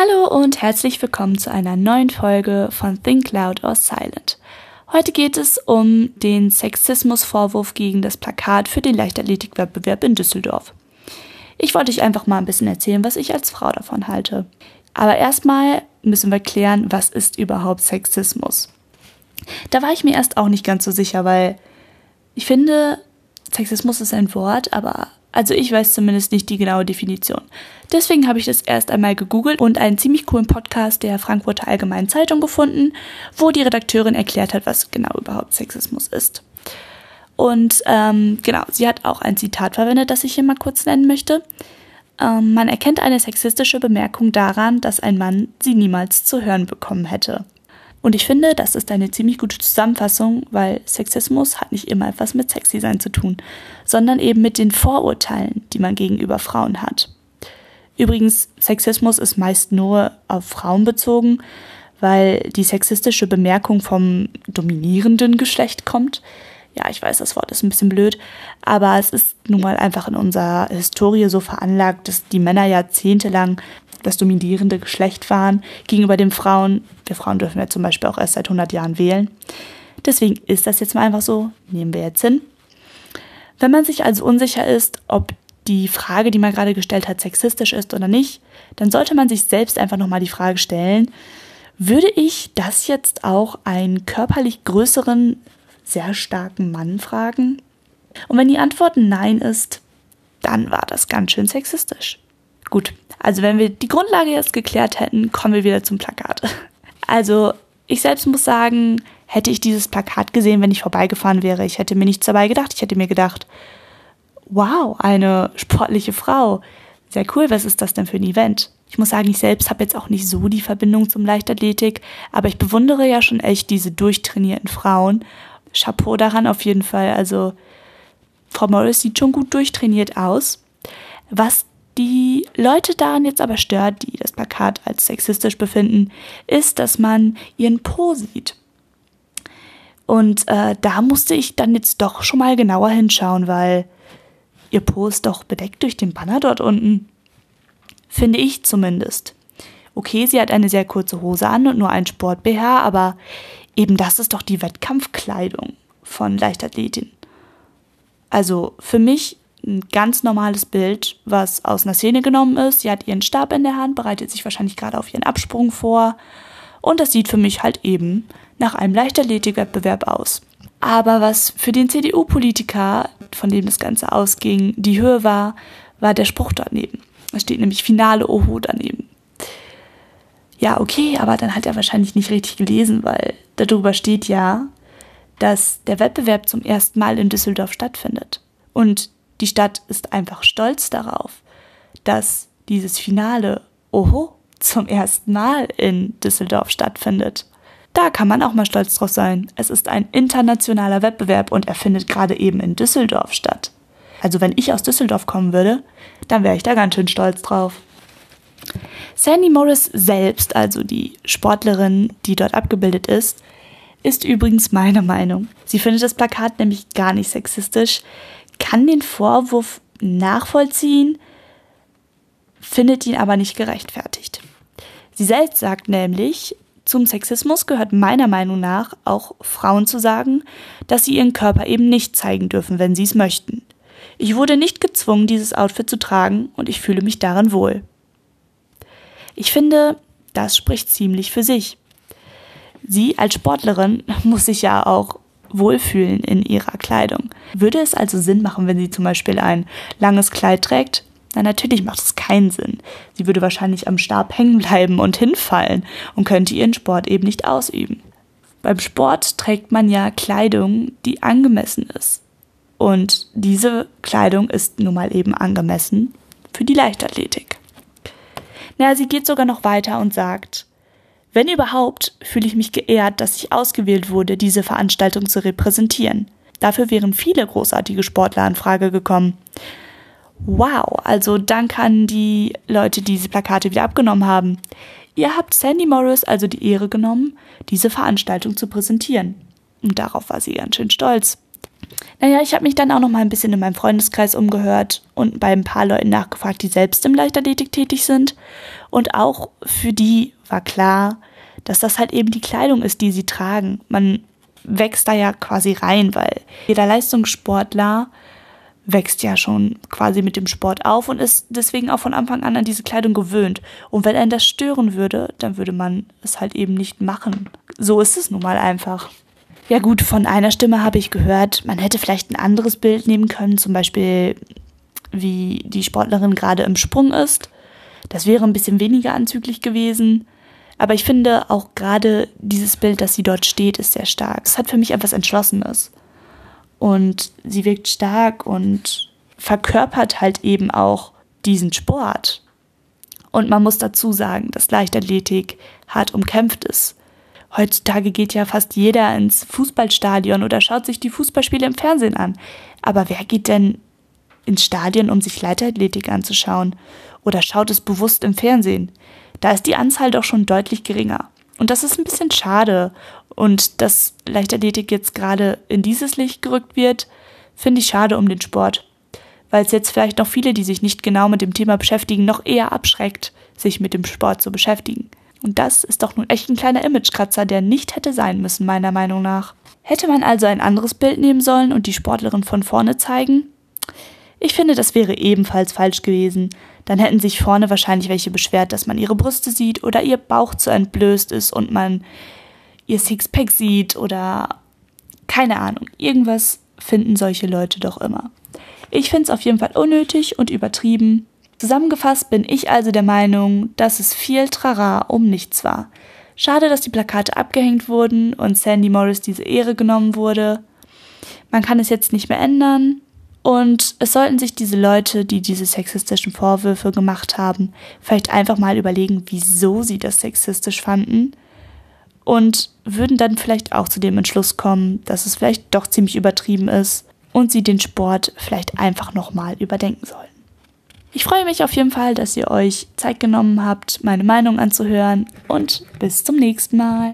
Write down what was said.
Hallo und herzlich willkommen zu einer neuen Folge von Think Loud or Silent. Heute geht es um den Sexismusvorwurf gegen das Plakat für den Leichtathletikwettbewerb in Düsseldorf. Ich wollte euch einfach mal ein bisschen erzählen, was ich als Frau davon halte. Aber erstmal müssen wir klären, was ist überhaupt Sexismus? Da war ich mir erst auch nicht ganz so sicher, weil ich finde, Sexismus ist ein Wort, aber also ich weiß zumindest nicht die genaue Definition. Deswegen habe ich das erst einmal gegoogelt und einen ziemlich coolen Podcast der Frankfurter Allgemeinen Zeitung gefunden, wo die Redakteurin erklärt hat, was genau überhaupt Sexismus ist. Und ähm, genau, sie hat auch ein Zitat verwendet, das ich hier mal kurz nennen möchte. Ähm, man erkennt eine sexistische Bemerkung daran, dass ein Mann sie niemals zu hören bekommen hätte. Und ich finde, das ist eine ziemlich gute Zusammenfassung, weil Sexismus hat nicht immer etwas mit Sexy-Sein zu tun, sondern eben mit den Vorurteilen, die man gegenüber Frauen hat. Übrigens, Sexismus ist meist nur auf Frauen bezogen, weil die sexistische Bemerkung vom dominierenden Geschlecht kommt. Ja, ich weiß, das Wort ist ein bisschen blöd, aber es ist nun mal einfach in unserer Historie so veranlagt, dass die Männer jahrzehntelang das dominierende Geschlecht waren gegenüber den Frauen. Wir Frauen dürfen ja zum Beispiel auch erst seit 100 Jahren wählen. Deswegen ist das jetzt mal einfach so, nehmen wir jetzt hin. Wenn man sich also unsicher ist, ob die Frage, die man gerade gestellt hat, sexistisch ist oder nicht, dann sollte man sich selbst einfach nochmal die Frage stellen, würde ich das jetzt auch einen körperlich größeren, sehr starken Mann fragen? Und wenn die Antwort Nein ist, dann war das ganz schön sexistisch. Gut, also wenn wir die Grundlage jetzt geklärt hätten, kommen wir wieder zum Plakat. Also ich selbst muss sagen, hätte ich dieses Plakat gesehen, wenn ich vorbeigefahren wäre, ich hätte mir nichts dabei gedacht. Ich hätte mir gedacht, wow, eine sportliche Frau. Sehr cool, was ist das denn für ein Event? Ich muss sagen, ich selbst habe jetzt auch nicht so die Verbindung zum Leichtathletik, aber ich bewundere ja schon echt diese durchtrainierten Frauen. Chapeau daran auf jeden Fall. Also Frau Morris sieht schon gut durchtrainiert aus. Was die Leute daran jetzt aber stört, die das Plakat als sexistisch befinden, ist, dass man ihren Po sieht. Und äh, da musste ich dann jetzt doch schon mal genauer hinschauen, weil ihr Po ist doch bedeckt durch den Banner dort unten. Finde ich zumindest. Okay, sie hat eine sehr kurze Hose an und nur ein Sport-BH, aber eben das ist doch die Wettkampfkleidung von Leichtathletin. Also für mich ein ganz normales Bild, was aus einer Szene genommen ist. Sie hat ihren Stab in der Hand, bereitet sich wahrscheinlich gerade auf ihren Absprung vor. Und das sieht für mich halt eben nach einem Leichtathletikwettbewerb aus. Aber was für den CDU-Politiker, von dem das Ganze ausging, die Höhe war, war der Spruch daneben. Es steht nämlich Finale Oho daneben. Ja, okay, aber dann hat er wahrscheinlich nicht richtig gelesen, weil darüber steht ja, dass der Wettbewerb zum ersten Mal in Düsseldorf stattfindet. Und die Stadt ist einfach stolz darauf, dass dieses Finale, oho, zum ersten Mal in Düsseldorf stattfindet. Da kann man auch mal stolz drauf sein. Es ist ein internationaler Wettbewerb und er findet gerade eben in Düsseldorf statt. Also wenn ich aus Düsseldorf kommen würde, dann wäre ich da ganz schön stolz drauf. Sandy Morris selbst, also die Sportlerin, die dort abgebildet ist, ist übrigens meine Meinung. Sie findet das Plakat nämlich gar nicht sexistisch kann den Vorwurf nachvollziehen, findet ihn aber nicht gerechtfertigt. Sie selbst sagt nämlich, zum Sexismus gehört meiner Meinung nach auch Frauen zu sagen, dass sie ihren Körper eben nicht zeigen dürfen, wenn sie es möchten. Ich wurde nicht gezwungen, dieses Outfit zu tragen und ich fühle mich darin wohl. Ich finde, das spricht ziemlich für sich. Sie als Sportlerin muss sich ja auch wohlfühlen in ihrer Kleidung. Würde es also Sinn machen, wenn sie zum Beispiel ein langes Kleid trägt? Na, natürlich macht es keinen Sinn. Sie würde wahrscheinlich am Stab hängen bleiben und hinfallen und könnte ihren Sport eben nicht ausüben. Beim Sport trägt man ja Kleidung, die angemessen ist. Und diese Kleidung ist nun mal eben angemessen für die Leichtathletik. Na, sie geht sogar noch weiter und sagt, wenn überhaupt, fühle ich mich geehrt, dass ich ausgewählt wurde, diese Veranstaltung zu repräsentieren. Dafür wären viele großartige Sportler in Frage gekommen. Wow, also danke an die Leute, die diese Plakate wieder abgenommen haben. Ihr habt Sandy Morris also die Ehre genommen, diese Veranstaltung zu präsentieren. Und darauf war sie ganz schön stolz. Naja, ich habe mich dann auch noch mal ein bisschen in meinem Freundeskreis umgehört und bei ein paar Leuten nachgefragt, die selbst im Leichtathletik tätig sind. Und auch für die war klar, dass das halt eben die Kleidung ist, die sie tragen. Man wächst da ja quasi rein, weil jeder Leistungssportler wächst ja schon quasi mit dem Sport auf und ist deswegen auch von Anfang an an diese Kleidung gewöhnt. Und wenn einen das stören würde, dann würde man es halt eben nicht machen. So ist es nun mal einfach. Ja gut, von einer Stimme habe ich gehört, man hätte vielleicht ein anderes Bild nehmen können, zum Beispiel wie die Sportlerin gerade im Sprung ist. Das wäre ein bisschen weniger anzüglich gewesen. Aber ich finde auch gerade dieses Bild, dass sie dort steht, ist sehr stark. Es hat für mich etwas Entschlossenes. Und sie wirkt stark und verkörpert halt eben auch diesen Sport. Und man muss dazu sagen, dass Leichtathletik hart umkämpft ist. Heutzutage geht ja fast jeder ins Fußballstadion oder schaut sich die Fußballspiele im Fernsehen an. Aber wer geht denn ins Stadion, um sich Leichtathletik anzuschauen? Oder schaut es bewusst im Fernsehen? Da ist die Anzahl doch schon deutlich geringer. Und das ist ein bisschen schade. Und dass Leichtathletik jetzt gerade in dieses Licht gerückt wird, finde ich schade um den Sport. Weil es jetzt vielleicht noch viele, die sich nicht genau mit dem Thema beschäftigen, noch eher abschreckt, sich mit dem Sport zu beschäftigen. Und das ist doch nun echt ein kleiner Imagekratzer, der nicht hätte sein müssen, meiner Meinung nach. Hätte man also ein anderes Bild nehmen sollen und die Sportlerin von vorne zeigen? Ich finde, das wäre ebenfalls falsch gewesen. Dann hätten sich vorne wahrscheinlich welche beschwert, dass man ihre Brüste sieht oder ihr Bauch zu entblößt ist und man ihr Sixpack sieht oder keine Ahnung. Irgendwas finden solche Leute doch immer. Ich finde es auf jeden Fall unnötig und übertrieben. Zusammengefasst bin ich also der Meinung, dass es viel Trara um nichts war. Schade, dass die Plakate abgehängt wurden und Sandy Morris diese Ehre genommen wurde. Man kann es jetzt nicht mehr ändern. Und es sollten sich diese Leute, die diese sexistischen Vorwürfe gemacht haben, vielleicht einfach mal überlegen, wieso sie das sexistisch fanden und würden dann vielleicht auch zu dem Entschluss kommen, dass es vielleicht doch ziemlich übertrieben ist und sie den Sport vielleicht einfach nochmal überdenken sollen. Ich freue mich auf jeden Fall, dass ihr euch Zeit genommen habt, meine Meinung anzuhören und bis zum nächsten Mal.